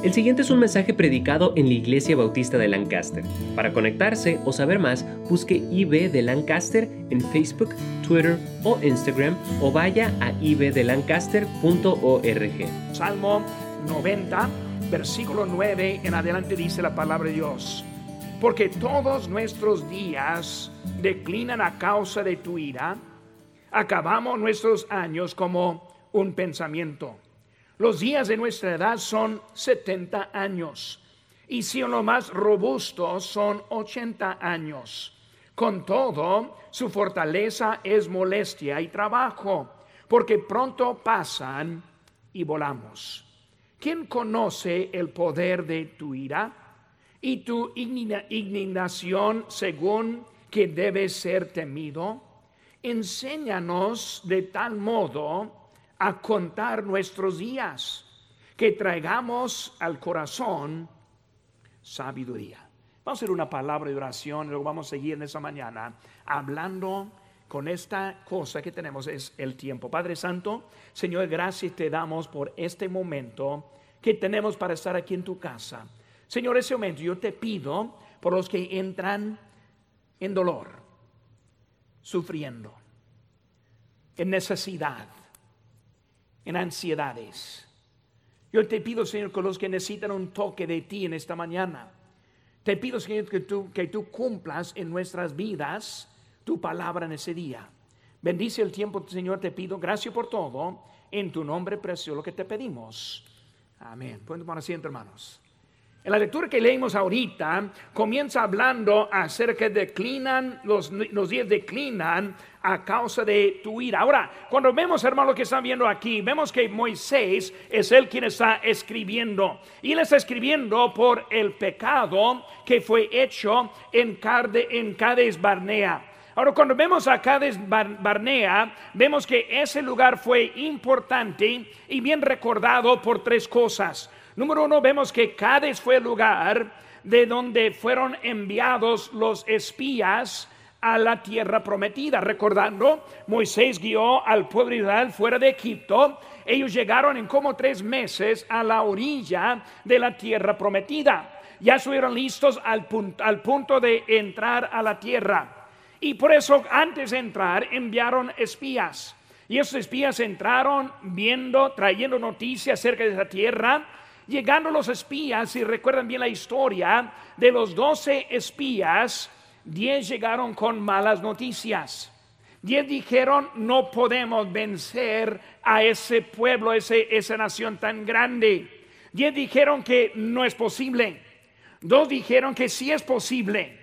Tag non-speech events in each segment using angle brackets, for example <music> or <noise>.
El siguiente es un mensaje predicado en la Iglesia Bautista de Lancaster. Para conectarse o saber más, busque IB de Lancaster en Facebook, Twitter o Instagram o vaya a ibdelancaster.org. Salmo 90, versículo 9 en adelante dice la palabra de Dios. Porque todos nuestros días declinan a causa de tu ira, acabamos nuestros años como un pensamiento. Los días de nuestra edad son 70 años y si en lo más robusto son 80 años. Con todo, su fortaleza es molestia y trabajo, porque pronto pasan y volamos. ¿Quién conoce el poder de tu ira y tu indignación según que debe ser temido? Enséñanos de tal modo a contar nuestros días, que traigamos al corazón sabiduría. Vamos a hacer una palabra de oración y luego vamos a seguir en esa mañana hablando con esta cosa que tenemos es el tiempo. Padre Santo, Señor, gracias te damos por este momento que tenemos para estar aquí en tu casa. Señor, ese momento yo te pido por los que entran en dolor, sufriendo, en necesidad, en ansiedades. Yo te pido, Señor, con los que necesitan un toque de ti en esta mañana. Te pido, Señor, que tú, que tú cumplas en nuestras vidas tu palabra en ese día. Bendice el tiempo, Señor, te pido. Gracias por todo. En tu nombre precioso lo que te pedimos. Amén. Pueden tomar asiento, hermanos. En la lectura que leímos ahorita, comienza hablando acerca de declinan, los, los días declinan a causa de tu ira. Ahora, cuando vemos, hermano, lo que están viendo aquí, vemos que Moisés es el quien está escribiendo. Y él está escribiendo por el pecado que fue hecho en, Cade, en Cades Barnea. Ahora, cuando vemos a Cades Barnea, vemos que ese lugar fue importante y bien recordado por tres cosas. Número uno, vemos que Cades fue el lugar de donde fueron enviados los espías a la tierra prometida. Recordando, Moisés guió al pueblo de Israel fuera de Egipto. Ellos llegaron en como tres meses a la orilla de la tierra prometida. Ya estuvieron listos al punto, al punto de entrar a la tierra. Y por eso antes de entrar enviaron espías. Y esos espías entraron viendo, trayendo noticias acerca de esa tierra Llegando los espías, si recuerdan bien la historia, de los doce espías, diez llegaron con malas noticias. Diez dijeron, no podemos vencer a ese pueblo, ese, esa nación tan grande. Diez dijeron que no es posible. Dos dijeron que sí es posible.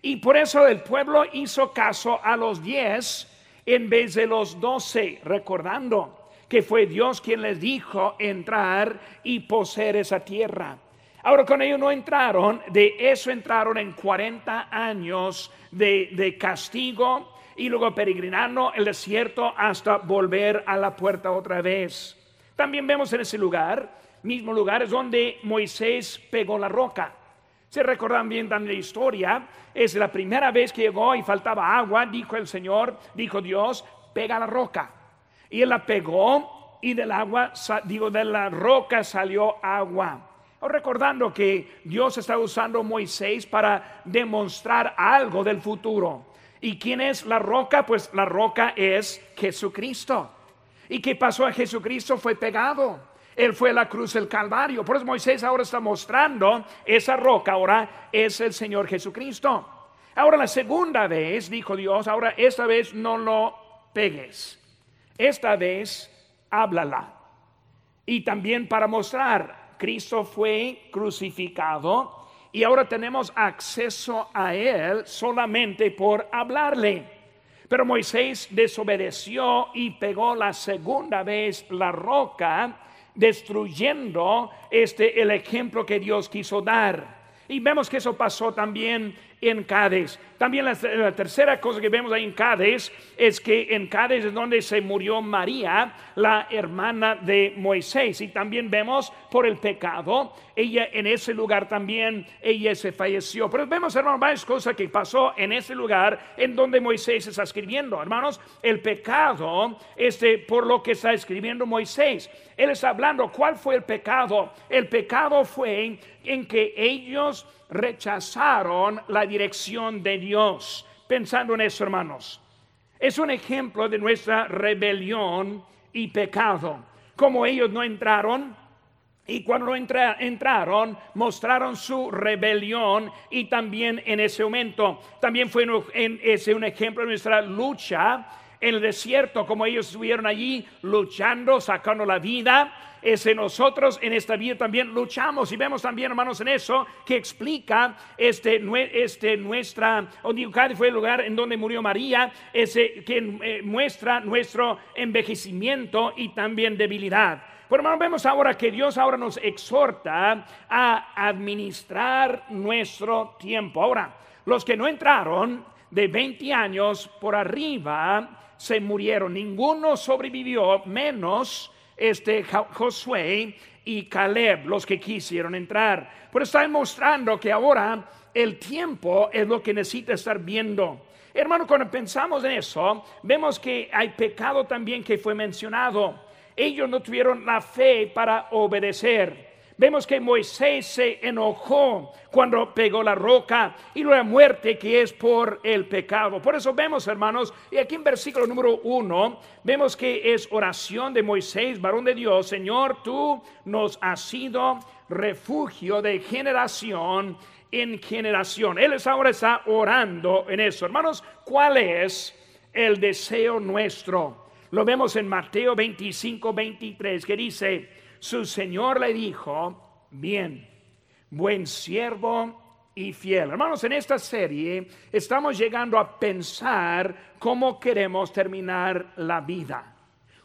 Y por eso el pueblo hizo caso a los diez en vez de los doce, recordando que fue Dios quien les dijo entrar y poseer esa tierra. Ahora, con ellos no entraron, de eso entraron en 40 años de, castigo y luego peregrinando el desierto hasta volver a la puerta otra vez. También vemos en ese lugar, mismo lugar, es donde Moisés pegó la roca. Se recordan bien también la historia, es la primera vez que llegó y faltaba agua, dijo el Señor, dijo Dios, pega la roca. Y él la pegó y del agua, digo, de la roca salió agua. recordando que Dios está usando Moisés para demostrar algo del futuro. ¿Y quién es la roca? Pues la roca es Jesucristo. ¿Y qué pasó a Jesucristo? Fue pegado. Él fue a la cruz del Calvario. Por eso Moisés ahora está mostrando esa roca, ahora es el Señor Jesucristo. Ahora la segunda vez, dijo Dios, ahora esta vez no lo pegues. Esta vez háblala. Y también para mostrar, Cristo fue crucificado y ahora tenemos acceso a Él solamente por hablarle. Pero Moisés desobedeció y pegó la segunda vez la roca, destruyendo este el ejemplo que Dios quiso dar. Y vemos que eso pasó también en Cádiz. También la, tercera cosa que vemos ahí en Cádiz es que en Cádiz es donde se murió María, la hermana de Moisés. Y también vemos por el pecado, ella en ese lugar también, ella se falleció. Pero vemos, hermanos, varias cosas que pasó en ese lugar en donde Moisés está escribiendo. Hermanos, el pecado, este, por lo que está escribiendo Moisés. Él está hablando, ¿cuál fue el pecado? El pecado fue en que ellos rechazaron la dirección de Dios. Pensando en eso, hermanos, es un ejemplo de nuestra rebelión y pecado. Como ellos no entraron, y cuando no entraron, mostraron su rebelión y también en ese momento, también fue un ejemplo de nuestra lucha en el desierto, como ellos estuvieron allí luchando, sacando la vida. Ese nosotros en esta vida también luchamos y vemos también, hermanos, en eso que explica este, este nuestra, fue el lugar en donde murió María, ese que eh, muestra nuestro envejecimiento y también debilidad. Pero hermanos, vemos ahora que Dios ahora nos exhorta a administrar nuestro tiempo. Ahora, los que no entraron de 20 años por arriba, se murieron. Ninguno sobrevivió, menos este Josué y Caleb, los que quisieron entrar. Pero está demostrando que ahora el tiempo es lo que necesita estar viendo. Hermano, cuando pensamos en eso, vemos que hay pecado también que fue mencionado. Ellos no tuvieron la fe para obedecer. Vemos que Moisés se enojó cuando pegó la roca y la muerte que es por el pecado. Por eso vemos, hermanos, y aquí en versículo número uno, vemos que es oración de Moisés, varón de Dios, Señor, tú nos has sido refugio de generación en generación. Él es ahora está orando en eso. Hermanos, ¿cuál es el deseo nuestro? Lo vemos en Mateo 25, 23, que dice, su señor le dijo, bien, buen siervo y fiel. Hermanos, en esta serie estamos llegando a pensar cómo queremos terminar la vida.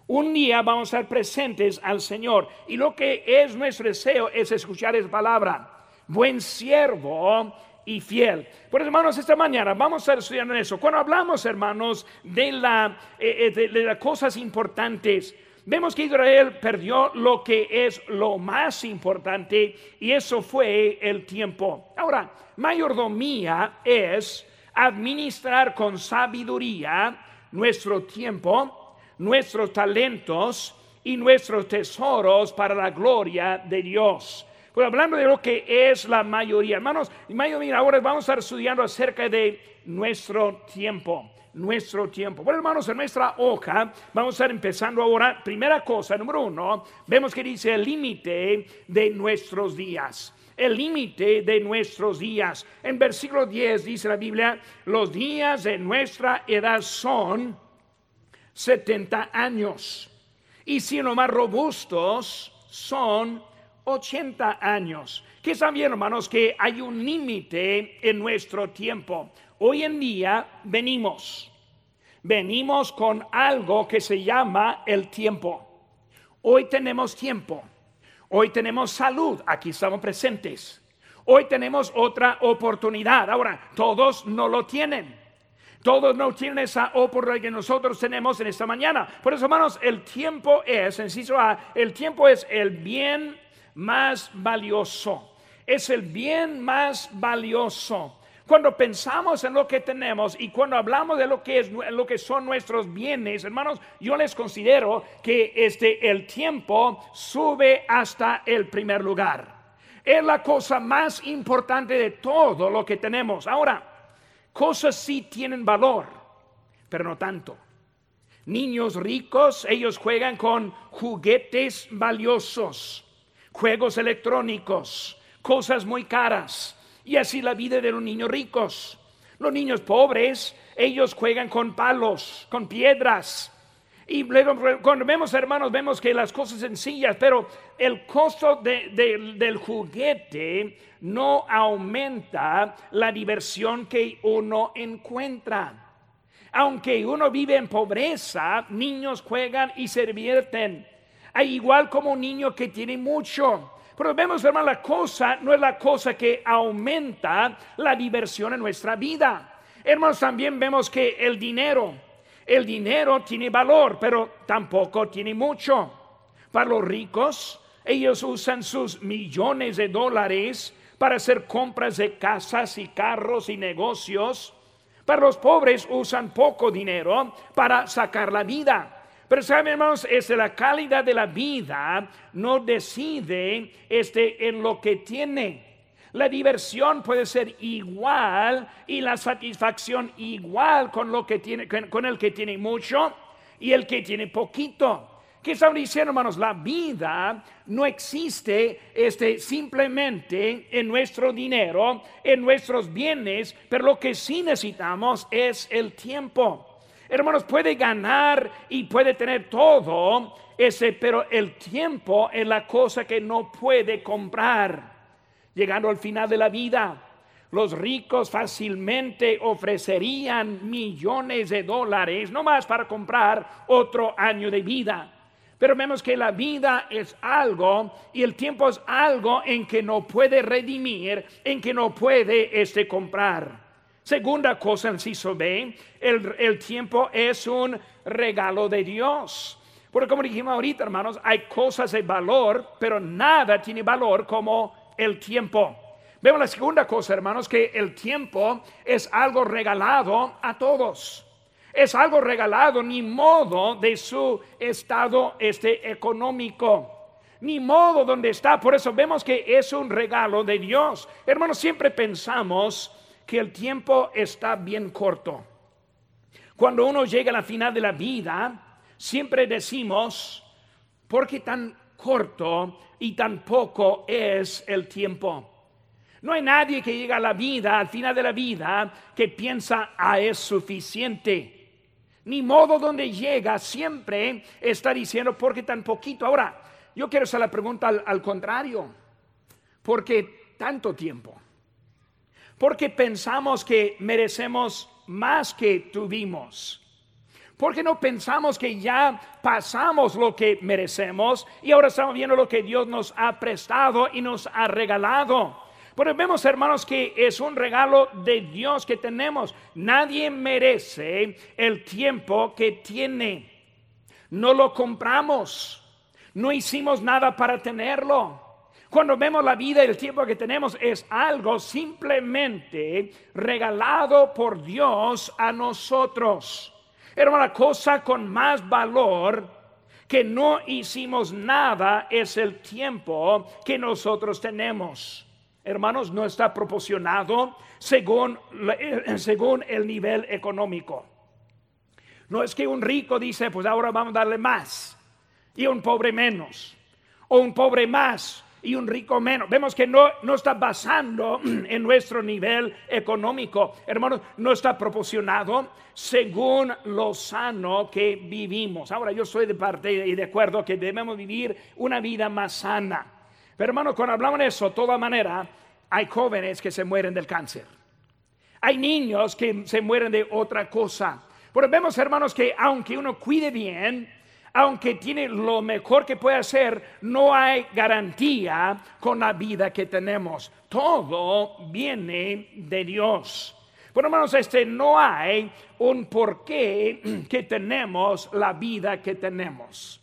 Un día vamos a ser presentes al Señor y lo que es nuestro deseo es escuchar esa palabra. Buen siervo y fiel. Por hermanos, esta mañana vamos a estar estudiando eso. Cuando hablamos, hermanos, de, eh, eh, de las cosas importantes, vemos que Israel perdió lo que es lo más importante y eso fue el tiempo. Ahora, mayordomía es administrar con sabiduría nuestro tiempo, nuestros talentos y nuestros tesoros para la gloria de Dios. Pues hablando de lo que es la mayoría, hermanos, mayoría, ahora vamos a estar estudiando acerca de nuestro tiempo nuestro tiempo. Bueno, hermanos, en nuestra hoja vamos a estar empezando ahora. Primera cosa, número uno, vemos que dice el límite de nuestros días. El límite de nuestros días. En versículo 10 dice la Biblia, los días de nuestra edad son 70 años. Y si no más robustos son 80 años. Que bien, hermanos, que hay un límite en nuestro tiempo. Hoy en día venimos, venimos con algo que se llama el tiempo. Hoy tenemos tiempo, hoy tenemos salud, aquí estamos presentes. Hoy tenemos otra oportunidad. Ahora, todos no lo tienen. Todos no tienen esa oportunidad que nosotros tenemos en esta mañana. Por eso, hermanos, el tiempo es, inciso A, el tiempo es el bien más valioso. Es el bien más valioso. Cuando pensamos en lo que tenemos y cuando hablamos de lo que es lo que son nuestros bienes, hermanos, yo les considero que este el tiempo sube hasta el primer lugar. Es la cosa más importante de todo lo que tenemos. Ahora, cosas sí tienen valor, pero no tanto. Niños ricos, ellos juegan con juguetes valiosos, juegos electrónicos, cosas muy caras y así la vida de los niños ricos. Los niños pobres, ellos juegan con palos, con piedras. Y luego, cuando vemos, hermanos, vemos que las cosas sencillas, pero el costo del juguete no aumenta la diversión que uno encuentra. Aunque uno vive en pobreza, niños juegan y se divierten. Igual como un niño que tiene mucho Pero vemos, hermano, la cosa no es la cosa que aumenta la diversión en nuestra vida. Hermanos, también vemos que el dinero, el dinero tiene valor, pero tampoco tiene mucho. Para los ricos, ellos usan sus millones de dólares para hacer compras de casas y carros y negocios. Para los pobres usan poco dinero para sacar la vida. Pero saben, hermanos, es la calidad de la vida no decide este en lo que tiene. La diversión puede ser igual y la satisfacción igual con lo que tiene con el que tiene mucho y el que tiene poquito. ¿Qué están diciendo, hermanos? La vida no existe este, simplemente en nuestro dinero, en nuestros bienes, pero lo que sí necesitamos es el tiempo. Hermanos, puede ganar y puede tener todo, ese, pero el tiempo es la cosa que no puede comprar. Llegando al final de la vida, los ricos fácilmente ofrecerían millones de dólares, no más para comprar otro año de vida. Pero vemos que la vida es algo y el tiempo es algo en que no puede redimir, en que no puede este comprar. Segunda cosa, inciso B, el, el tiempo es un regalo de Dios. Porque como dijimos ahorita, hermanos, hay cosas de valor, pero nada tiene valor como el tiempo. Vemos la segunda cosa, hermanos, que el tiempo es algo regalado a todos es algo regalado, ni modo de su estado este económico ni modo donde está. Por eso vemos que es un regalo de Dios. Hermanos, siempre pensamos que el tiempo está bien corto. Cuando uno llega a la final de la vida, siempre decimos, ¿por qué tan corto y tan poco es el tiempo? No hay nadie que llega a la vida, al final de la vida, que piensa, ah, es suficiente ni modo donde llega, siempre está diciendo, ¿por qué tan poquito? Ahora, yo quiero hacer la pregunta al, contrario, ¿por qué tanto tiempo? Porque pensamos que merecemos más que tuvimos. Porque no pensamos que ya pasamos lo que merecemos y ahora estamos viendo lo que Dios nos ha prestado y nos ha regalado? Pero vemos, hermanos, que es un regalo de Dios que tenemos. Nadie merece el tiempo que tiene. No lo compramos. No hicimos nada para tenerlo. Cuando vemos la vida y el tiempo que tenemos es algo simplemente regalado por Dios a nosotros. Era una cosa con más valor que no hicimos nada es el tiempo que nosotros tenemos hermanos, no está proporcionado según, eh, según el nivel económico. No es que un rico dice, pues ahora vamos a darle más, y un pobre menos, o un pobre más y un rico menos. Vemos que no, no está basando <clears throat> en nuestro nivel económico. Hermanos, no está proporcionado según lo sano que vivimos. Ahora, yo soy de parte y de acuerdo que debemos vivir una vida más sana. Pero hermano, cuando hablamos de eso, de toda manera, hay jóvenes que se mueren del cáncer. Hay niños que se mueren de otra cosa. Pero vemos, hermanos, que aunque uno cuide bien, aunque tiene lo mejor que puede hacer, no hay garantía con la vida que tenemos. Todo viene de Dios. Pero hermanos, este no hay un porqué <clears throat> que tenemos la vida que tenemos.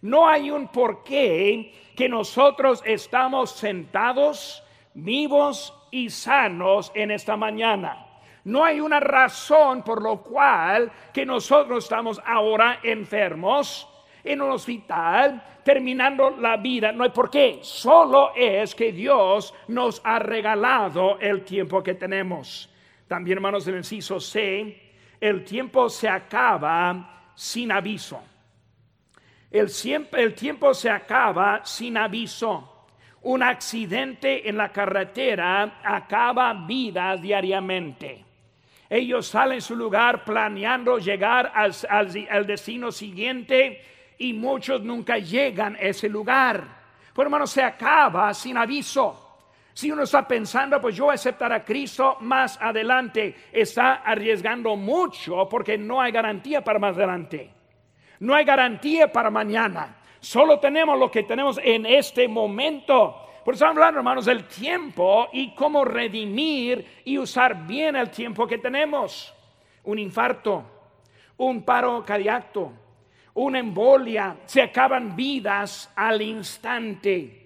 No hay un porqué que nosotros estamos sentados, vivos y sanos en esta mañana. No hay una razón por lo cual que nosotros estamos ahora enfermos en un hospital terminando la vida. No hay por qué. Solo es que Dios nos ha regalado el tiempo que tenemos. También, hermanos, del inciso C, el tiempo se acaba sin aviso. El, el tiempo se acaba sin aviso. Un accidente en la carretera acaba vidas diariamente. Ellos salen su lugar planeando llegar al, al, destino siguiente y muchos nunca llegan a ese lugar. Pues hermano, se acaba sin aviso. Si uno está pensando, pues yo aceptar a Cristo más adelante, está arriesgando mucho porque no hay garantía para más adelante. No hay garantía para mañana. Solo tenemos lo que tenemos en este momento. Por eso hablando, hermanos, del tiempo y cómo redimir y usar bien el tiempo que tenemos. Un infarto, un paro cardíaco, una embolia, se acaban vidas al instante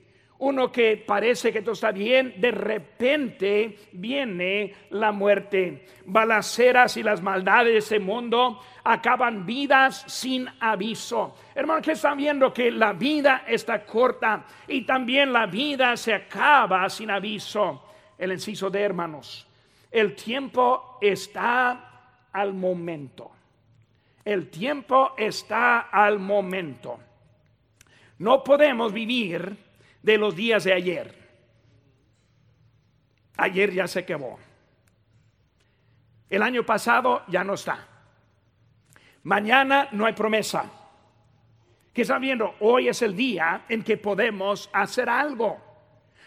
uno que parece que todo está bien, de repente viene la muerte. Balaceras y las maldades de ese mundo acaban vidas sin aviso. Hermano, que están viendo que la vida está corta y también la vida se acaba sin aviso. El inciso de hermanos, el tiempo está al momento. El tiempo está al momento. No podemos vivir de los días de ayer. Ayer ya se quemó. El año pasado ya no está. Mañana no hay promesa. ¿Qué están viendo? Hoy es el día en que podemos hacer algo.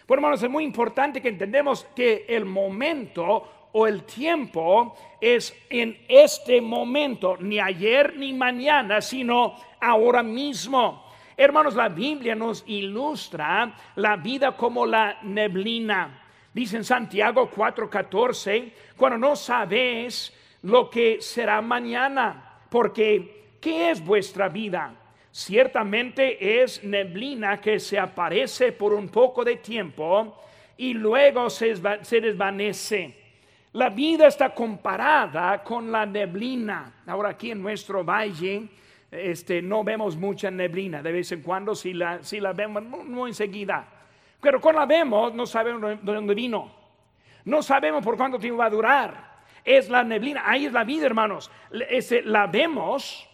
Por hermanos, es muy importante que entendemos que el momento o el tiempo es en este momento, ni ayer ni mañana, sino ahora mismo. Hermanos, la Biblia nos ilustra la vida como la neblina. Dice en Santiago 4:14, cuando no sabes lo que será mañana, porque ¿qué es vuestra vida? Ciertamente es neblina que se aparece por un poco de tiempo y luego se desvanece. La vida está comparada con la neblina. Ahora aquí en nuestro valle este, no vemos mucha neblina, de vez en cuando si la, la vemos, no, enseguida. Pero cuando la vemos, no sabemos de dónde vino. No sabemos por cuánto tiempo va a durar. Es la neblina, ahí es la vida, hermanos. Este, la vemos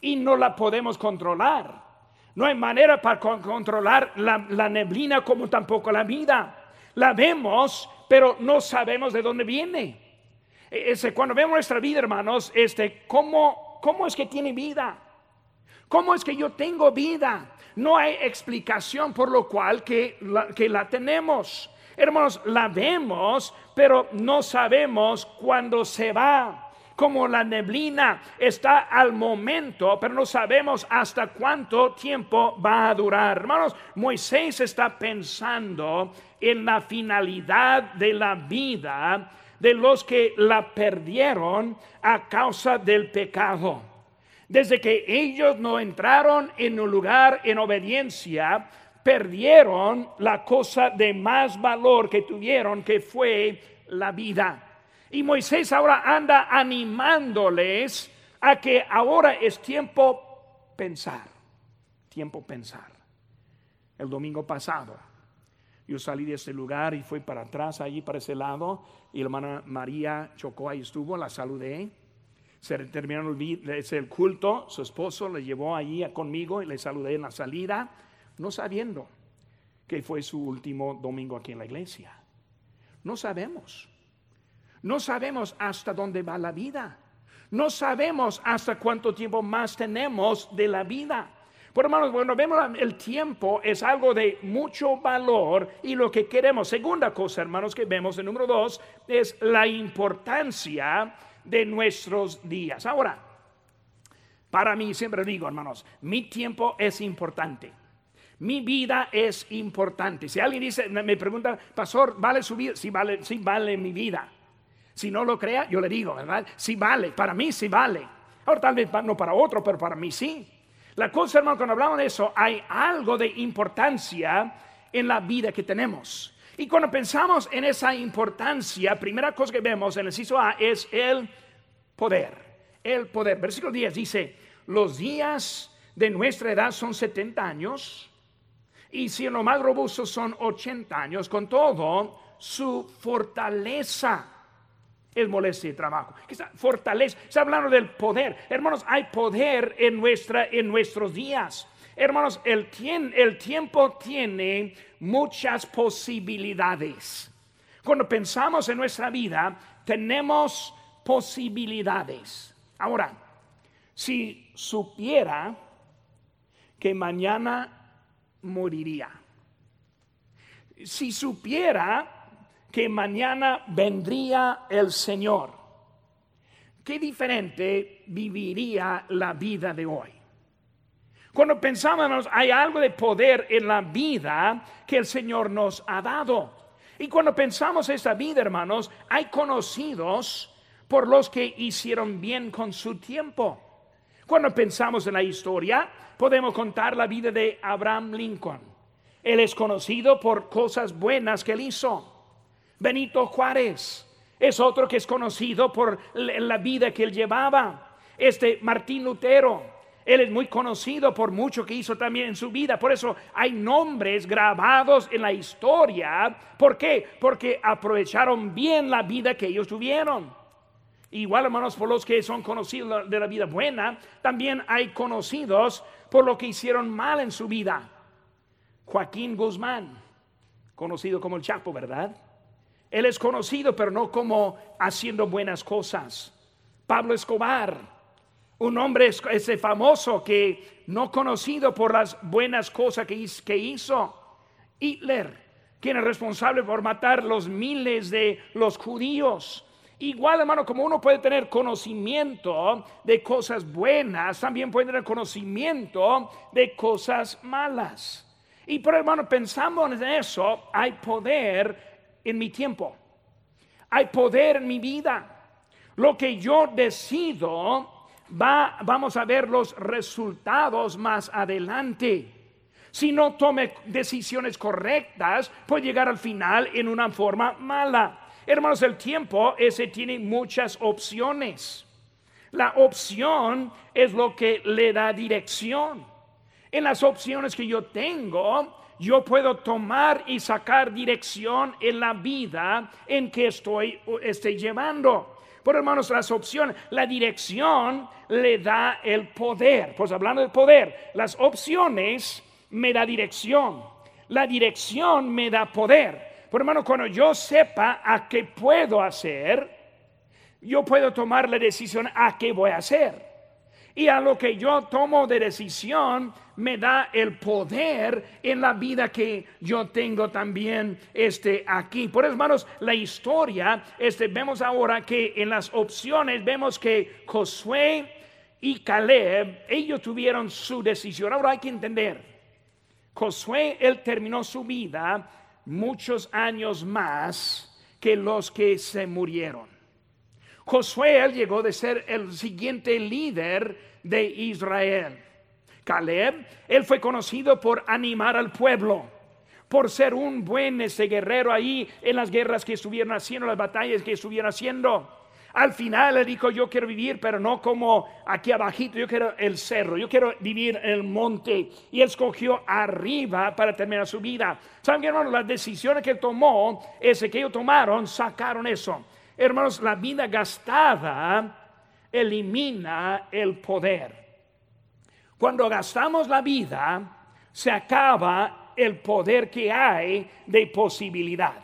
y no la podemos controlar. No hay manera para controlar la, la neblina como tampoco la vida. La vemos, pero no sabemos de dónde viene. E, ese, cuando vemos nuestra vida, hermanos, este, ¿cómo, ¿cómo es que tiene vida? ¿Cómo es que yo tengo vida? No hay explicación por lo cual que la, que la tenemos. Hermanos, la vemos, pero no sabemos cuándo se va. Como la neblina está al momento, pero no sabemos hasta cuánto tiempo va a durar. Hermanos, Moisés está pensando en la finalidad de la vida de los que la perdieron a causa del pecado. Desde que ellos no entraron en un lugar en obediencia, perdieron la cosa de más valor que tuvieron, que fue la vida. Y Moisés ahora anda animándoles a que ahora es tiempo pensar, tiempo pensar. El domingo pasado yo salí de ese lugar y fui para atrás, allí para ese lado, y la hermana María chocó, ahí estuvo, la saludé se terminó el culto, su esposo le llevó allí conmigo y le saludé en la salida, no sabiendo que fue su último domingo aquí en la iglesia. No sabemos. No sabemos hasta dónde va la vida. No sabemos hasta cuánto tiempo más tenemos de la vida. Por hermanos, bueno, vemos el tiempo es algo de mucho valor y lo que queremos. Segunda cosa, hermanos, que vemos, el número dos, es la importancia de nuestros días. Ahora, para mí, siempre digo, hermanos, mi tiempo es importante. Mi vida es importante. Si alguien dice, me pregunta, pastor, ¿vale su vida? Sí vale, sí vale mi vida. Si no lo crea, yo le digo, ¿verdad? Sí vale, para mí sí vale. Ahora tal vez no para otro, pero para mí sí. La cosa, hermano, cuando hablamos de eso, hay algo de importancia en la vida que tenemos. Y cuando pensamos en esa importancia, primera cosa que vemos en el inciso A es el poder. El poder. Versículo 10 dice, los días de nuestra edad son 70 años y si en lo más robusto son 80 años, con todo, su fortaleza es molestia y trabajo. Fortaleza, está hablando del poder. Hermanos, hay poder en, nuestra, en nuestros días. Hermanos, el, el tiempo tiene muchas posibilidades. Cuando pensamos en nuestra vida, tenemos posibilidades. Ahora, si supiera que mañana moriría, si supiera que mañana vendría el Señor, qué diferente viviría la vida de hoy. Cuando pensamos, hay algo de poder en la vida que el Señor nos ha dado. Y cuando pensamos esta vida, hermanos, hay conocidos por los que hicieron bien con su tiempo. Cuando pensamos en la historia, podemos contar la vida de Abraham Lincoln. Él es conocido por cosas buenas que él hizo. Benito Juárez es otro que es conocido por la vida que él llevaba. Este Martín Lutero él es muy conocido por mucho que hizo también en su vida. Por eso hay nombres grabados en la historia. ¿Por qué? Porque aprovecharon bien la vida que ellos tuvieron. Igual, hermanos, por los que son conocidos de la vida buena, también hay conocidos por lo que hicieron mal en su vida. Joaquín Guzmán, conocido como el Chapo, ¿verdad? Él es conocido, pero no como haciendo buenas cosas. Pablo Escobar, un hombre ese famoso que no conocido por las buenas cosas que, hizo. Hitler, quien es responsable por matar los miles de los judíos. Igual, hermano, como uno puede tener conocimiento de cosas buenas, también puede tener conocimiento de cosas malas. Y por hermano, pensando en eso, hay poder en mi tiempo. Hay poder en mi vida. Lo que yo decido va, vamos a ver los resultados más adelante. Si no tome decisiones correctas, puede llegar al final en una forma mala. Hermanos, el tiempo ese tiene muchas opciones. La opción es lo que le da dirección. En las opciones que yo tengo, yo puedo tomar y sacar dirección en la vida en que estoy, estoy llevando. Por hermanos, las opciones, la dirección le da el poder. Pues hablando del poder, las opciones me da dirección. La dirección me da poder. Por hermano, cuando yo sepa a qué puedo hacer, yo puedo tomar la decisión a qué voy a hacer. Y a lo que yo tomo de decisión me da el poder en la vida que yo tengo también este, aquí. Por eso, hermanos, la historia, este, vemos ahora que en las opciones vemos que Josué y Caleb, ellos tuvieron su decisión. Ahora hay que entender, Josué, él terminó su vida muchos años más que los que se murieron. Josué él llegó de ser el siguiente líder de Israel. Caleb, él fue conocido por animar al pueblo, por ser un buen ese guerrero ahí en las guerras que estuvieron haciendo, las batallas que estuvieron haciendo. Al final él dijo, yo quiero vivir, pero no como aquí abajito, yo quiero el cerro, yo quiero vivir en el monte. Y él escogió arriba para terminar su vida. ¿Saben qué, hermanos? Las decisiones que tomó, ese que ellos tomaron, sacaron eso. Hermanos, la vida gastada elimina el poder. Cuando gastamos la vida, se acaba el poder que hay de posibilidad.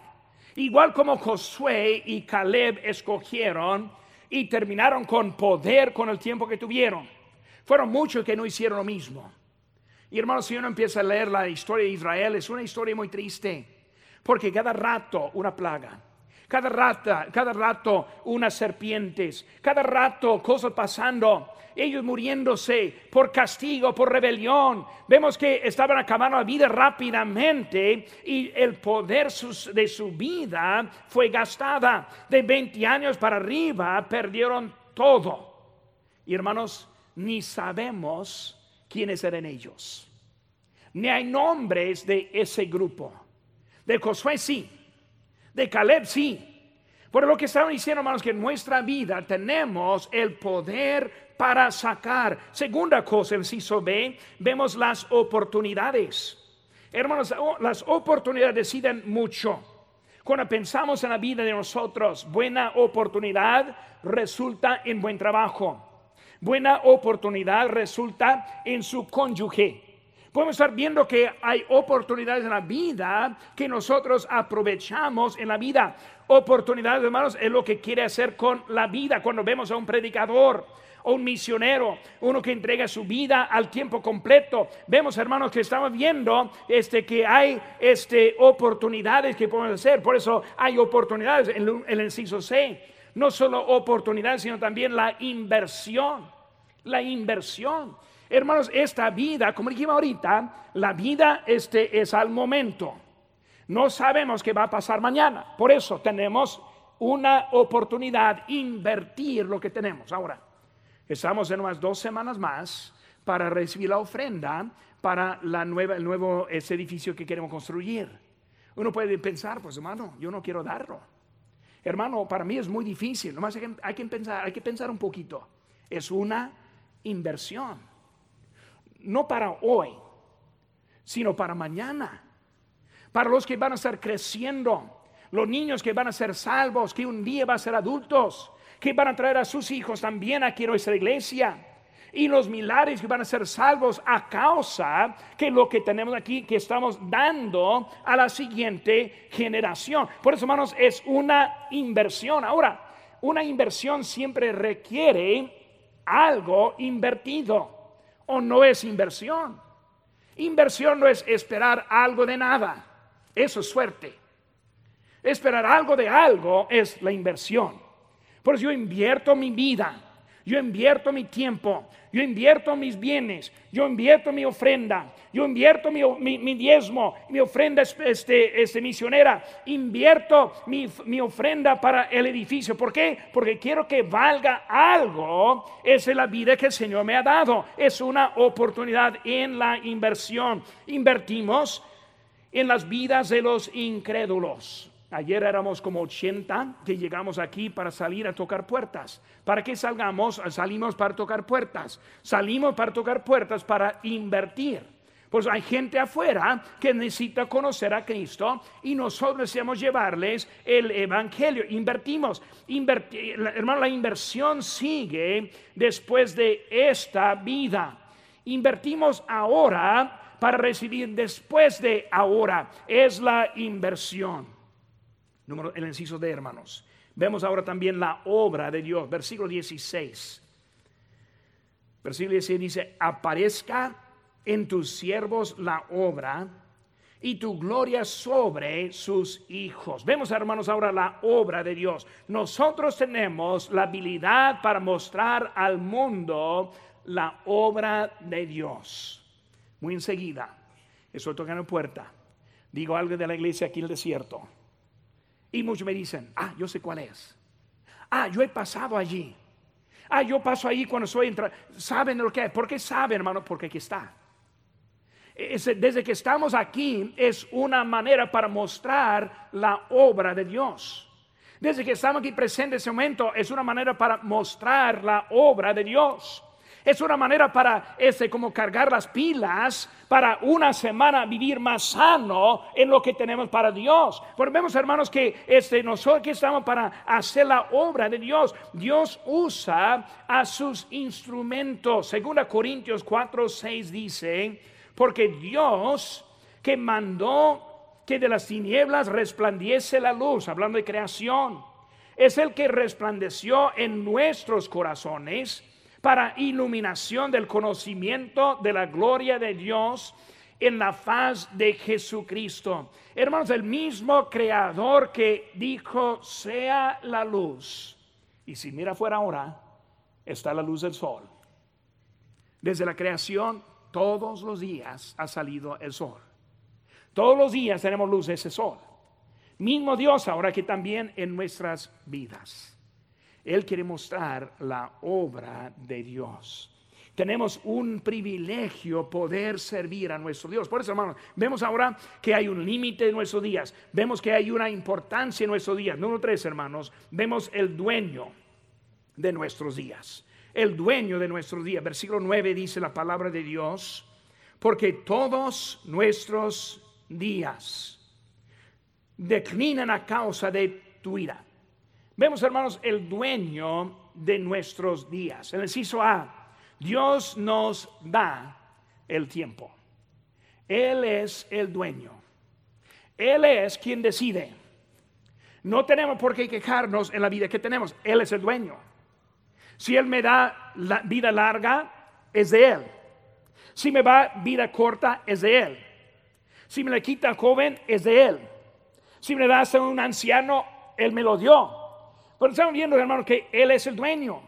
Igual como Josué y Caleb escogieron y terminaron con poder con el tiempo que tuvieron. Fueron muchos que no hicieron lo mismo. Y hermanos, si uno empieza a leer la historia de Israel, es una historia muy triste, porque cada rato una plaga cada rato, cada rato unas serpientes, cada rato cosas pasando, ellos muriéndose por castigo, por rebelión. Vemos que estaban acabando la vida rápidamente y el poder de su vida fue gastada. De 20 años para arriba perdieron todo. Y hermanos, ni sabemos quiénes eran ellos. Ni hay nombres de ese grupo. De Josué sí, de Caleb sí. Por lo que estaban diciendo, hermanos, que en nuestra vida tenemos el poder para sacar. Segunda cosa, el CISO B, vemos las oportunidades. Hermanos, las oportunidades deciden mucho. Cuando pensamos en la vida de nosotros, buena oportunidad resulta en buen trabajo. Buena oportunidad resulta en su cónyuge. Podemos estar viendo que hay oportunidades en la vida que nosotros aprovechamos en la vida. Oportunidades, hermanos, es lo que quiere hacer con la vida. Cuando vemos a un predicador, o un misionero, uno que entrega su vida al tiempo completo. Vemos, hermanos, que estamos viendo este, que hay este, oportunidades que podemos hacer. Por eso hay oportunidades en el inciso C. No solo oportunidades, sino también la inversión. La inversión. Hermanos, esta vida, como dijimos ahorita, la vida este es al momento. No sabemos qué va a pasar mañana. Por eso tenemos una oportunidad, invertir lo que tenemos. Ahora, estamos en unas dos semanas más para recibir la ofrenda para la nueva, el nuevo ese edificio que queremos construir. Uno puede pensar, pues hermano, yo no quiero darlo. Hermano, para mí es muy difícil. Nomás hay hay que pensar, hay que pensar un poquito. Es una inversión no para hoy, sino para mañana. Para los que van a estar creciendo, los niños que van a ser salvos, que un día van a ser adultos, que van a traer a sus hijos también aquí a nuestra iglesia. Y los milagros que van a ser salvos a causa que lo que tenemos aquí, que estamos dando a la siguiente generación. Por eso, hermanos, es una inversión. Ahora, una inversión siempre requiere algo invertido o no es inversión. Inversión no es esperar algo de nada. Eso es suerte. Esperar algo de algo es la inversión. Por eso yo invierto mi vida yo invierto mi tiempo, yo invierto mis bienes, yo invierto mi ofrenda, yo invierto mi, diezmo, mi ofrenda este, este, misionera, invierto mi, mi, ofrenda para el edificio. ¿Por qué? Porque quiero que valga algo. Esa es la vida que el Señor me ha dado. Es una oportunidad en la inversión. Invertimos en las vidas de los incrédulos. Ayer éramos como 80 que llegamos aquí para salir a tocar puertas. ¿Para qué salgamos? Salimos para tocar puertas. Salimos para tocar puertas para invertir. Pues hay gente afuera que necesita conocer a Cristo y nosotros deseamos llevarles el Evangelio. Invertimos. hermano, la inversión sigue después de esta vida. Invertimos ahora para recibir después de ahora. Es la inversión número, el inciso de hermanos. Vemos ahora también la obra de Dios, versículo 16. Versículo 16 dice, aparezca en tus siervos la obra y tu gloria sobre sus hijos. Vemos, hermanos, ahora la obra de Dios. Nosotros tenemos la habilidad para mostrar al mundo la obra de Dios. Muy enseguida, estoy tocando puerta. Digo algo de la iglesia aquí en el desierto. Y muchos me dicen, ah, yo sé cuál es. Ah, yo he pasado allí. Ah, yo paso ahí cuando soy entrando. ¿Saben lo que es? ¿Por qué saben, hermano? Porque aquí está. desde que estamos aquí es una manera para mostrar la obra de Dios. Desde que estamos aquí presentes en ese momento es una manera para mostrar la obra de Dios. Es una manera para ese como cargar las pilas para una semana vivir más sano en lo que tenemos para Dios. Vemos, hermanos, que este, nosotros que estamos para hacer la obra de Dios, Dios usa a sus instrumentos. Segunda Corintios 4, 6 dice, porque Dios que mandó que de las tinieblas resplandiese la luz, hablando de creación, es el que resplandeció en nuestros corazones para iluminación del conocimiento de la gloria de Dios en la faz de Jesucristo. Hermanos, el mismo creador que dijo, sea la luz. Y si mira fuera ahora, está la luz del sol. Desde la creación, todos los días ha salido el sol. Todos los días tenemos luz de ese sol. Mismo Dios ahora que también en nuestras vidas. Él quiere mostrar la obra de Dios. Tenemos un privilegio poder servir a nuestro Dios. Por eso, hermanos, vemos ahora que hay un límite en nuestros días. Vemos que hay una importancia en nuestros días. Número tres, hermanos, vemos el dueño de nuestros días. El dueño de nuestros días. Versículo 9 dice la palabra de Dios, porque todos nuestros días declinan a causa de tu ira. Vemos, hermanos, el dueño de nuestros días. En el inciso A, Dios nos da el tiempo. Él es el dueño. Él es quien decide. No tenemos por qué quejarnos en la vida que tenemos. Él es el dueño. Si Él me da la vida larga, es de Él. Si me va vida corta, es de Él. Si me le quita joven, es de Él. Si me le da a un anciano, Él me lo dio. Pero estamos viendo, hermano, que Él es el dueño.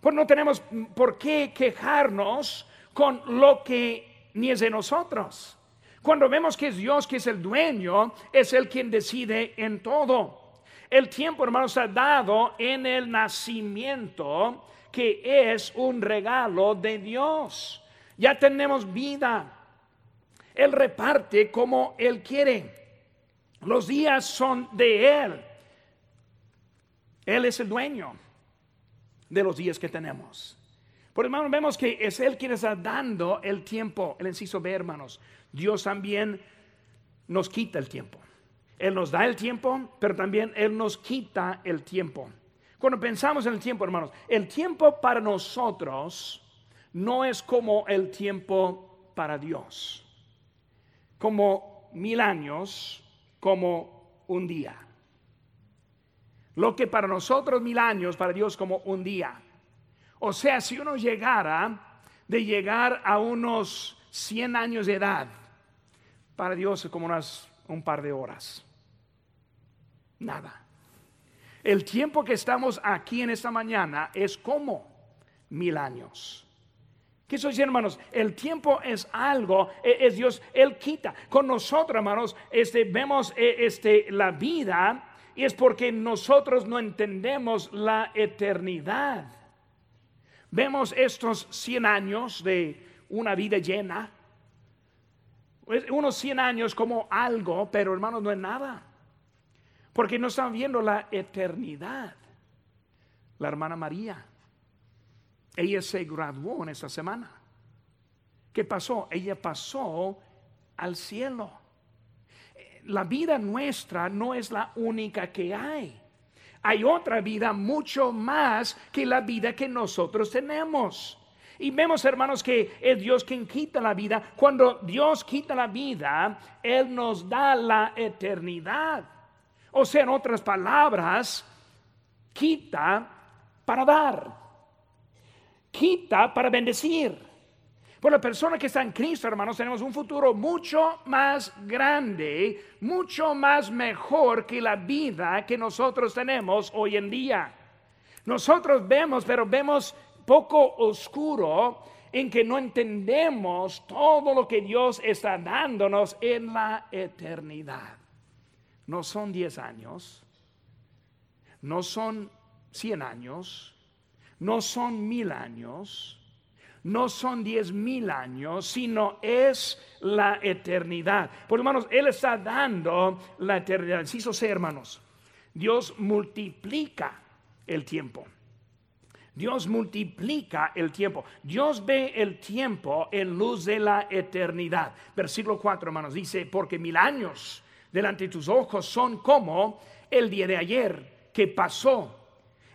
Pues no tenemos por qué quejarnos con lo que ni es de nosotros. Cuando vemos que es Dios que es el dueño, es el quien decide en todo. El tiempo, hermanos, ha dado en el nacimiento, que es un regalo de Dios. Ya tenemos vida. Él reparte como Él quiere. Los días son de Él. Él es el dueño de los días que tenemos. Por hermanos, vemos que es Él quien está dando el tiempo. El inciso B, hermanos. Dios también nos quita el tiempo. Él nos da el tiempo, pero también Él nos quita el tiempo. Cuando pensamos en el tiempo, hermanos, el tiempo para nosotros no es como el tiempo para Dios. Como mil años, como un día. Lo que para nosotros mil años, para Dios como un día. O sea, si uno llegara de llegar a unos 100 años de edad, para Dios es como unas, un par de horas. Nada. El tiempo que estamos aquí en esta mañana es como mil años. ¿Qué soy hermanos? El tiempo es algo, e, es Dios, Él quita. Con nosotros, hermanos, este, vemos e, este, la vida y es porque nosotros no entendemos la eternidad. Vemos estos 100 años de una vida llena, unos 100 años como algo, pero hermanos, no es nada. Porque no están viendo la eternidad. La hermana María, ella se graduó en esta semana. ¿Qué pasó? Ella pasó al cielo. La vida nuestra no es la única que hay. Hay otra vida mucho más que la vida que nosotros tenemos. Y vemos, hermanos, que es Dios quien quita la vida. Cuando Dios quita la vida, Él nos da la eternidad. O sea, en otras palabras, quita para dar, quita para bendecir. Por la persona que está en Cristo, hermanos, tenemos un futuro mucho más grande, mucho más mejor que la vida que nosotros tenemos hoy en día. Nosotros vemos, pero vemos poco oscuro en que no entendemos todo lo que Dios está dándonos en la eternidad no son 10 años, no son 100 años, no son mil años, no son diez mil años, sino es la eternidad. Por hermanos, Él está dando la eternidad. Sí, eso hermanos. Dios multiplica el tiempo. Dios multiplica el tiempo. Dios ve el tiempo en luz de la eternidad. Versículo 4, hermanos, dice, porque mil años delante de tus ojos son como el día de ayer que pasó.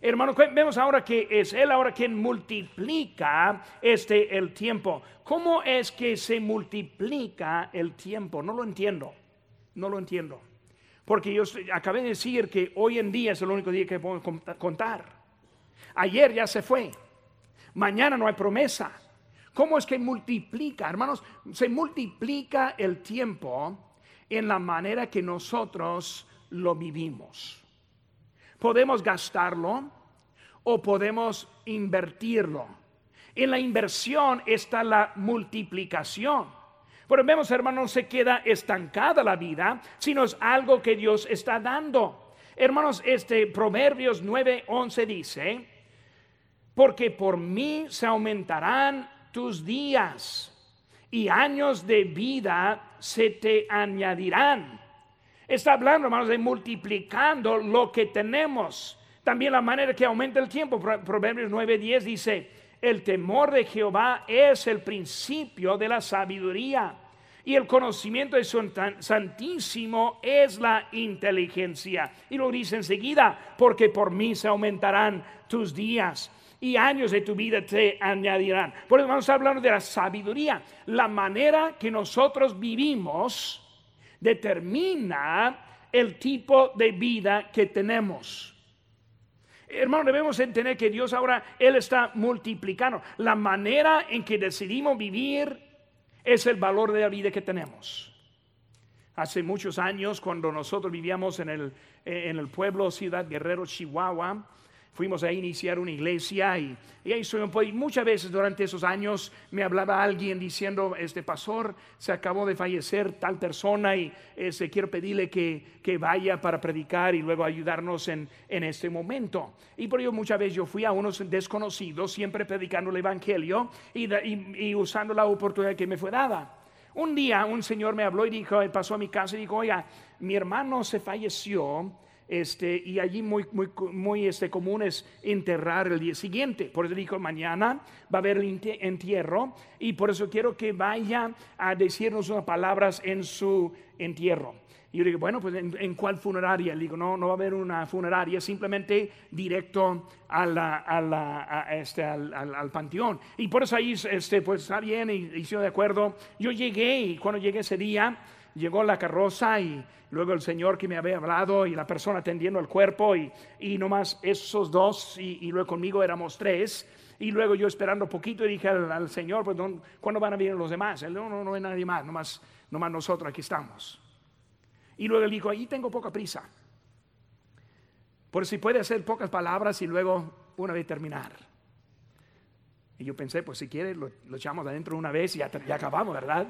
Hermano, vemos ahora que es Él ahora quien multiplica este el tiempo. ¿Cómo es que se multiplica el tiempo? No lo entiendo. No lo entiendo. Porque yo acabé de decir que hoy en día es el único día que puedo contar. Ayer ya se fue. Mañana no hay promesa. ¿Cómo es que multiplica, hermanos? Se multiplica el tiempo en la manera que nosotros lo vivimos. Podemos gastarlo o podemos invertirlo. En la inversión está la multiplicación. Pero vemos, hermanos, no se queda estancada la vida, sino es algo que Dios está dando. Hermanos, este Proverbios 9:11 dice, porque por mí se aumentarán tus días y años de vida se te añadirán. Está hablando, hermanos, de multiplicando lo que tenemos. También la manera que aumenta el tiempo. Proverbios 9:10 dice, el temor de Jehová es el principio de la sabiduría y el conocimiento de su santísimo es la inteligencia. Y lo dice enseguida, porque por mí se aumentarán tus días y años de tu vida te añadirán. Por eso vamos a hablar de la sabiduría. La manera que nosotros vivimos determina el tipo de vida que tenemos. Hermano, debemos entender que Dios ahora, Él está multiplicando. La manera en que decidimos vivir es el valor de la vida que tenemos. Hace muchos años, cuando nosotros vivíamos en el, en el pueblo Ciudad Guerrero, Chihuahua, fuimos a iniciar una iglesia y, y ahí pues, muchas veces durante esos años me hablaba alguien diciendo, este pastor, se acabó de fallecer tal persona y este, quiero pedirle que, que, vaya para predicar y luego ayudarnos en, en este momento. Y por ello muchas veces yo fui a unos desconocidos, siempre predicando el Evangelio y, y, usando la oportunidad que me fue dada. Un día un señor me habló y dijo, pasó a mi casa y dijo, oiga, mi hermano se falleció este, y allí muy, muy, muy este, común es enterrar el día siguiente. Por eso dijo, mañana va a haber entierro y por eso quiero que vaya a decirnos unas palabras en su entierro. Y yo digo, bueno, pues ¿en, cuál funeraria? Le digo, no, no va a haber una funeraria, simplemente directo a este, al, al, panteón. Y por eso ahí, este, pues está bien, y, y de acuerdo. Yo llegué y cuando llegué ese día, llegó la carroza y luego el Señor que me había hablado y la persona atendiendo el cuerpo y, y nomás esos dos y, luego conmigo éramos tres. Y luego yo esperando poquito dije al, Señor, pues ¿cuándo van a venir los demás? Él no, no, no hay nadie más, nomás, nomás nosotros aquí estamos. Y luego él dijo, ahí tengo poca prisa. Por si puede hacer pocas palabras y luego una vez terminar. Y yo pensé, pues si quiere lo, echamos adentro una vez y ya, ya acabamos, ¿verdad?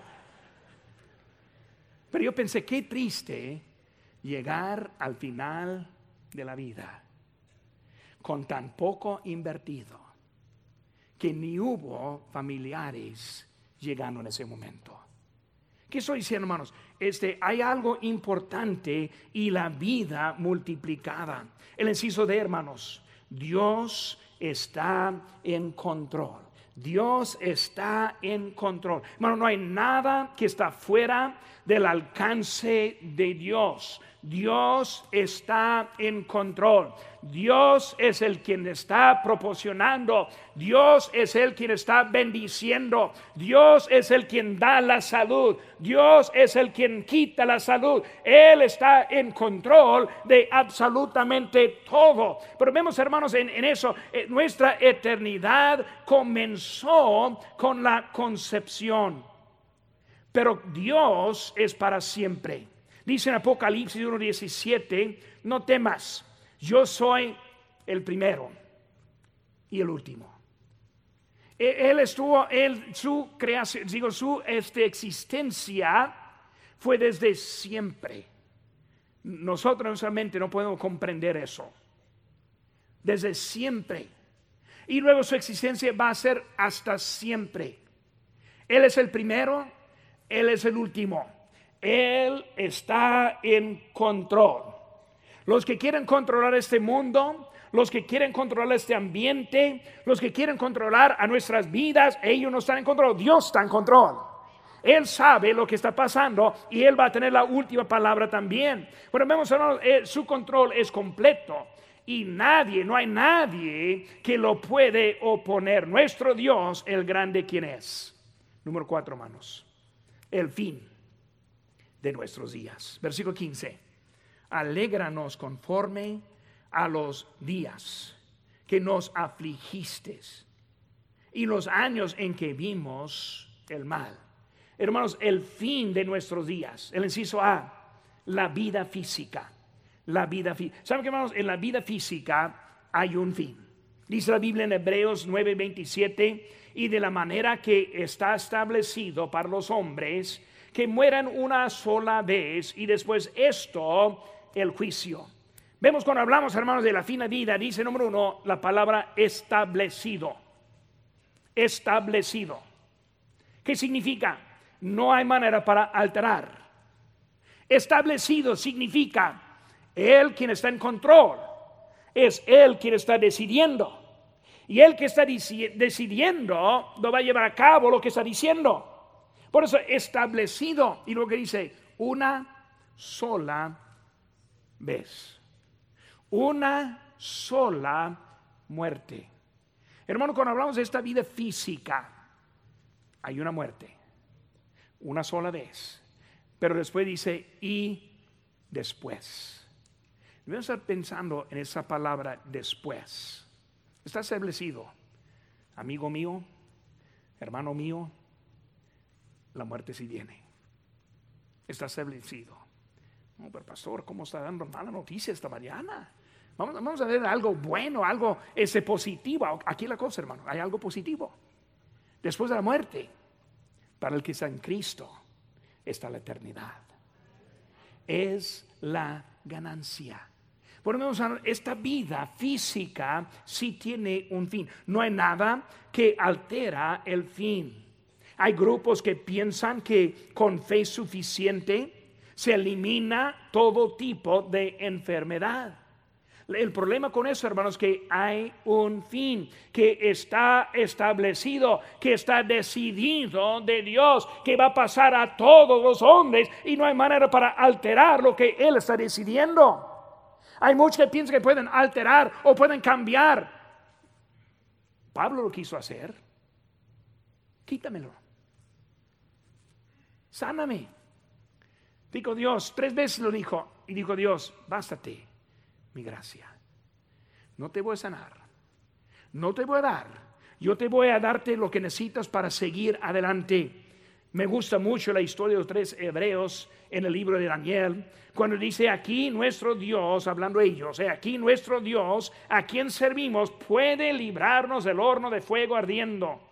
Pero yo pensé, qué triste llegar al final de la vida con tan poco invertido que ni hubo familiares llegando en ese momento. ¿Qué estoy diciendo, hermanos? Este, hay algo importante y la vida multiplicada. El inciso de hermanos, Dios está en control. Dios está en control. Hermano, no hay nada que está fuera del alcance de Dios. Dios está en control. Dios es el quien está proporcionando. Dios es el quien está bendiciendo. Dios es el quien da la salud. Dios es el quien quita la salud. Él está en control de absolutamente todo. Pero vemos, hermanos, en, eso, eh, nuestra eternidad comenzó con la concepción. Pero Dios es para siempre. Dice en Apocalipsis 1.17, no temas, yo soy el primero y el último. E, él estuvo, él, su creación, digo, su este, existencia fue desde siempre. Nosotros nuestra no podemos comprender eso. Desde siempre. Y luego su existencia va a ser hasta siempre. Él es el primero, Él es el último. Él está en control. Los que quieren controlar este mundo, los que quieren controlar este ambiente, los que quieren controlar a nuestras vidas, ellos no están en control, Dios está en control. Él sabe lo que está pasando y Él va a tener la última palabra también. Bueno, vemos, eh, su control es completo y nadie, no hay nadie que lo puede oponer. Nuestro Dios, el grande, quien es. Número cuatro, hermanos. El fin de nuestros días. Versículo 15. Alégranos conforme a los días que nos afligiste y los años en que vimos el mal. Hermanos, el fin de nuestros días, el inciso A, la vida física. La vida física. ¿Saben qué, hermanos? En la vida física hay un fin. Dice la Biblia en Hebreos 9:27, y de la manera que está establecido para los hombres que mueran una sola vez y después esto, el juicio. Vemos cuando hablamos, hermanos, de la fina vida, dice número uno, la palabra establecido. Establecido. ¿Qué significa? No hay manera para alterar. Establecido significa Él quien está en control. Es Él quien está decidiendo. Y Él que está decidiendo no va a llevar a cabo lo que está diciendo. Por eso establecido, y lo que dice, una sola vez. Una sola muerte. Hermano, cuando hablamos de esta vida física, hay una muerte. Una sola vez. Pero después dice, y después. Debemos estar pensando en esa palabra después. Está establecido. Amigo mío, hermano mío, la muerte sí viene. Está establecido. No, pero pastor, ¿cómo está dando mala noticia esta mañana? Vamos, a ver algo bueno, algo ese positivo. Aquí la cosa, hermano, hay algo positivo. Después de la muerte, para el que está en Cristo, está la eternidad. Es la ganancia. Por lo menos esta vida física sí tiene un fin. No hay nada que altera el fin. Hay grupos que piensan que con fe suficiente se elimina todo tipo de enfermedad. El problema con eso, hermanos, es que hay un fin que está establecido, que está decidido de Dios, que va a pasar a todos los hombres y no hay manera para alterar lo que Él está decidiendo. Hay muchos que piensan que pueden alterar o pueden cambiar. Pablo lo quiso hacer. Quítamelo. Sáname. Dijo Dios, tres veces lo dijo. Y dijo Dios, bástate mi gracia. No te voy a sanar, no te voy a dar. Yo te voy a darte lo que necesitas para seguir adelante. Me gusta mucho la historia de los tres hebreos en el libro de Daniel, cuando dice aquí nuestro Dios, hablando ellos, eh, aquí nuestro Dios, a quien servimos, puede librarnos del horno de fuego ardiendo.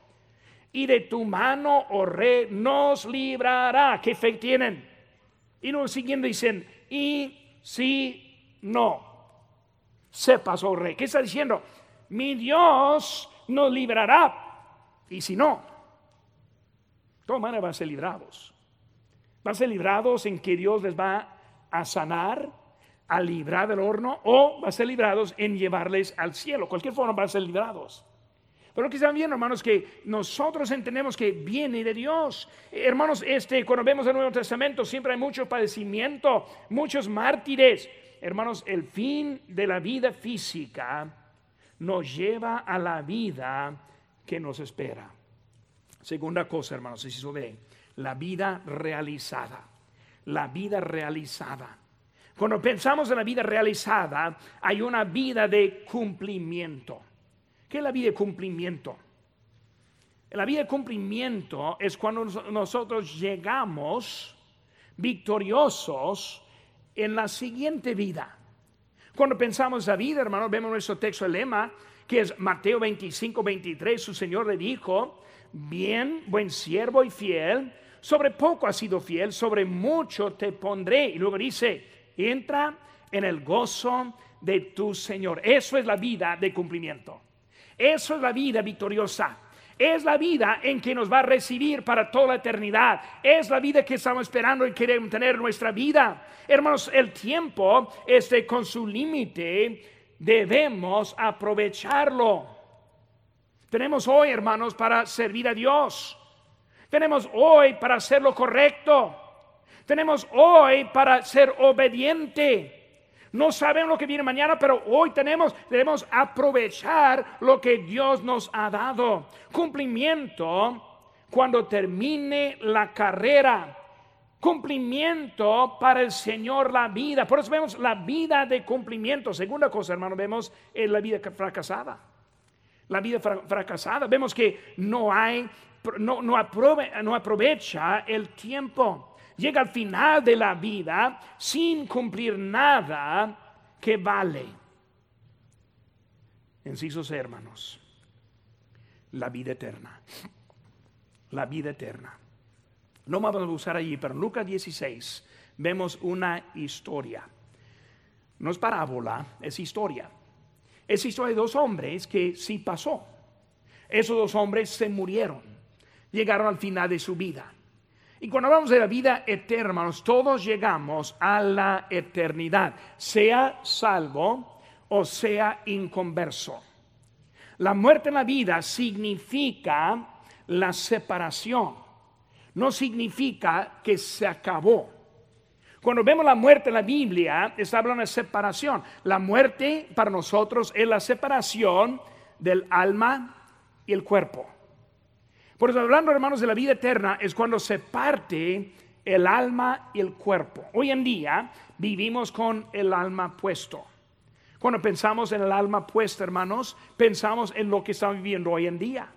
Y de tu mano, oh rey, nos librará. ¿Qué fe tienen? Y luego siguiendo dicen, y si no sepas, oh rey. ¿Qué está diciendo? Mi Dios nos librará. Y si no, de todas maneras van a ser librados. Van a ser librados en que Dios les va a sanar, a librar del horno, o van a ser librados en llevarles al cielo. Cualquier forma van a ser librados. Pero lo que están hermanos, que nosotros entendemos que viene de Dios. Hermanos, este, cuando vemos el Nuevo Testamento, siempre hay mucho padecimiento, muchos mártires hermanos, el fin de la vida física nos lleva a la vida que nos espera. Segunda cosa, hermanos, si se ve, la vida realizada. La vida realizada. Cuando pensamos en la vida realizada, hay una vida de cumplimiento. ¿Qué es la vida de cumplimiento? La vida de cumplimiento es cuando nosotros llegamos victoriosos en la siguiente vida. Cuando pensamos la vida, hermanos, vemos nuestro texto de lema, que es Mateo 25, 23, su Señor le dijo, bien, buen siervo y fiel, sobre poco has sido fiel, sobre mucho te pondré. Y luego dice, entra en el gozo de tu Señor. Eso es la vida de cumplimiento. Eso es la vida victoriosa. Es la vida en que nos va a recibir para toda la eternidad. Es la vida que estamos esperando y queremos tener nuestra vida. Hermanos, el tiempo, este con su límite, debemos aprovecharlo. Tenemos hoy, hermanos, para servir a Dios. Tenemos hoy para hacer lo correcto. Tenemos hoy para ser obediente. No sabemos lo que viene mañana, pero hoy tenemos, debemos aprovechar lo que Dios nos ha dado. Cumplimiento cuando termine la carrera. Cumplimiento para el Señor la vida. Por eso vemos la vida de cumplimiento. Segunda cosa, hermano, vemos la vida fracasada. La vida fracasada. Vemos que no hay, no, no aprovecha el tiempo llega al final de la vida sin cumplir nada que vale. Encisos hermanos, la vida eterna. La vida eterna. No vamos a usar allí, pero en Lucas 16 vemos una historia. No es parábola, es historia. Es historia de dos hombres que sí pasó. Esos dos hombres se murieron. Llegaron al final de su vida. Y cuando hablamos de la vida eterna, todos llegamos a la eternidad, sea salvo o sea inconverso. La muerte en la vida significa la separación, no significa que se acabó. Cuando vemos la muerte en la Biblia, está hablando de separación. La muerte para nosotros es la separación del alma y el cuerpo. Por eso hablando, hermanos, de la vida eterna es cuando se parte el alma y el cuerpo. Hoy en día vivimos con el alma puesto. Cuando pensamos en el alma puesto, hermanos, pensamos en lo que estamos viviendo hoy en día.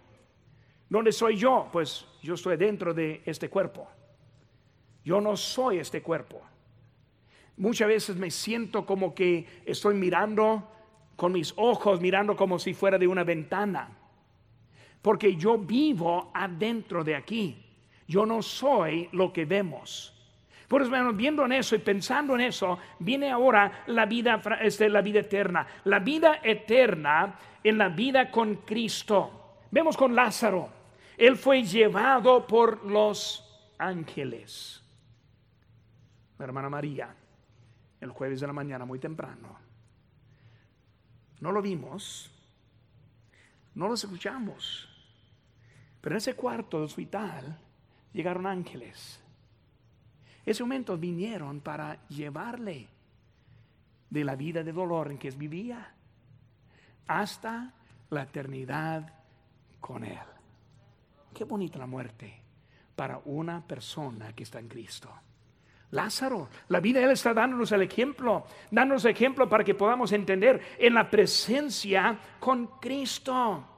¿Dónde soy yo? Pues yo estoy dentro de este cuerpo. Yo no soy este cuerpo. Muchas veces me siento como que estoy mirando con mis ojos mirando como si fuera de una ventana. Porque yo vivo adentro de aquí. Yo no soy lo que vemos. Por eso, viendo en eso y pensando en eso, viene ahora la vida, este, la vida eterna. La vida eterna en la vida con Cristo. Vemos con Lázaro. Él fue llevado por los ángeles. La hermana María, el jueves de la mañana, muy temprano. No lo vimos, no los escuchamos. Pero en ese cuarto del hospital llegaron ángeles ese momento vinieron para llevarle de la vida de dolor en que vivía hasta la eternidad con Él. Qué bonita la muerte para una persona que está en Cristo. Lázaro, la vida Él está dándonos el ejemplo, dándonos ejemplo para que podamos entender en la presencia con Cristo.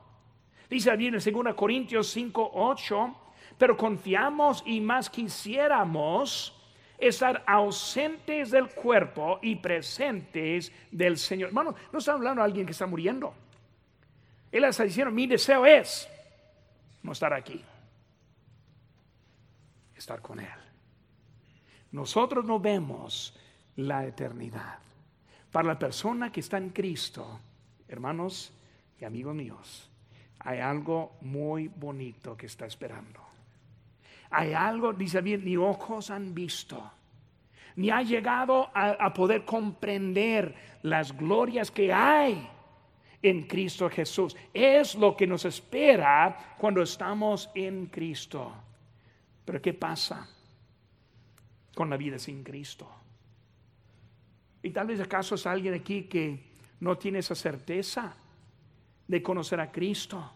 Dice allí en 2 Corintios 5, 8, pero confiamos y más quisiéramos estar ausentes del cuerpo y presentes del Señor. Hermano, no está hablando de alguien que está muriendo. Él está diciendo, mi deseo es no estar aquí, estar con Él. Nosotros no vemos la eternidad. Para la persona que está en Cristo, hermanos y amigos míos, hay algo muy bonito que está esperando. Hay algo, dice bien, ni ojos han visto, ni ha llegado a, poder comprender las glorias que hay en Cristo Jesús. Es lo que nos espera cuando estamos en Cristo. Pero ¿qué pasa con la vida sin Cristo? Y tal vez acaso es alguien aquí que no tiene esa certeza de conocer a Cristo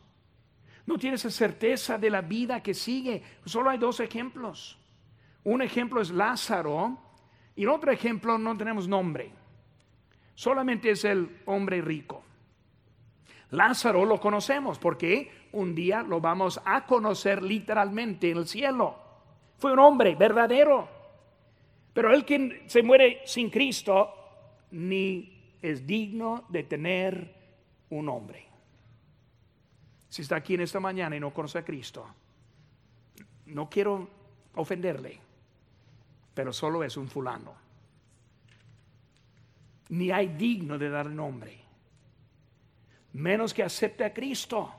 no tiene esa certeza de la vida que sigue. Solo hay dos ejemplos. Un ejemplo es Lázaro y el otro ejemplo no tenemos nombre. Solamente es el hombre rico. Lázaro lo conocemos porque un día lo vamos a conocer literalmente en el cielo. Fue un hombre verdadero. Pero el que se muere sin Cristo ni es digno de tener un hombre. Si está aquí en esta mañana y no conoce a Cristo, no quiero ofenderle, pero solo es un fulano. Ni hay digno de dar nombre, menos que acepte a Cristo.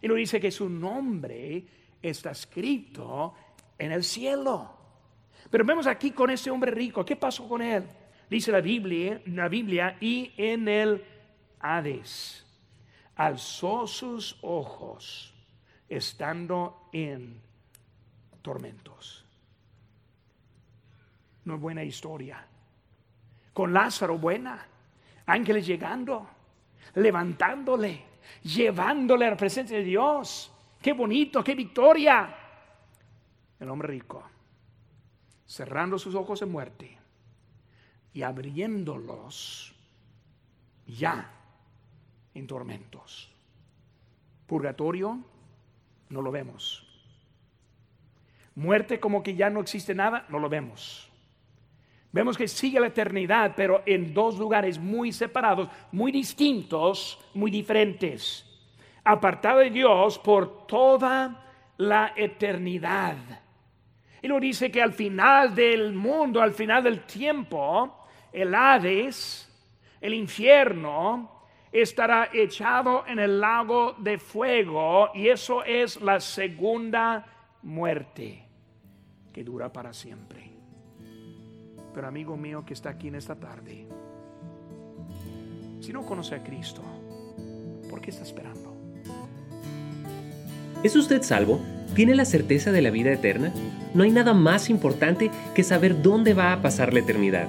Y lo dice que su nombre está escrito en el cielo. Pero vemos aquí con este hombre rico, ¿qué pasó con él? Dice la Biblia, la Biblia y en el Hades alzó sus ojos estando en tormentos. No es buena historia. Con Lázaro buena. Ángeles llegando, levantándole, llevándole a la presencia de Dios. Qué bonito, qué victoria. El hombre rico, cerrando sus ojos en muerte y abriéndolos ya en tormentos. Purgatorio, no lo vemos. Muerte como que ya no existe nada, no lo vemos. Vemos que sigue la eternidad, pero en dos lugares muy separados, muy distintos, muy diferentes. Apartado de Dios por toda la eternidad. Y lo dice que al final del mundo, al final del tiempo, el Hades, el infierno, estará echado en el lago de fuego y eso es la segunda muerte que dura para siempre. Pero amigo mío que está aquí en esta tarde, si no conoce a Cristo, ¿por qué está esperando? ¿Es usted salvo? ¿Tiene la certeza de la vida eterna? No hay nada más importante que saber dónde va a pasar la eternidad.